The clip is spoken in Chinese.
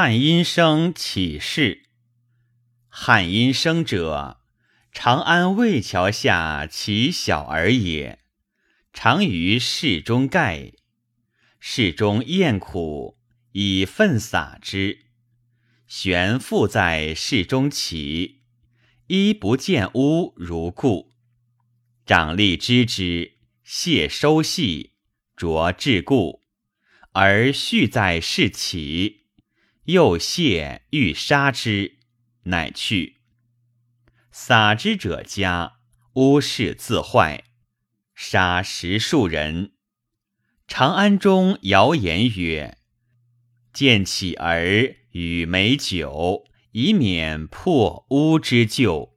汉阴生起事。汉阴生者，长安魏桥下其小儿也。常于室中盖，室中厌苦，以粪撒之。悬复在室中起，衣不见污如故。长吏知之，谢收系，着至故，而续在室起。又谢欲杀之，乃去。撒之者家，屋室自坏。杀十数人。长安中谣言曰：“见乞儿与美酒，以免破屋之旧。”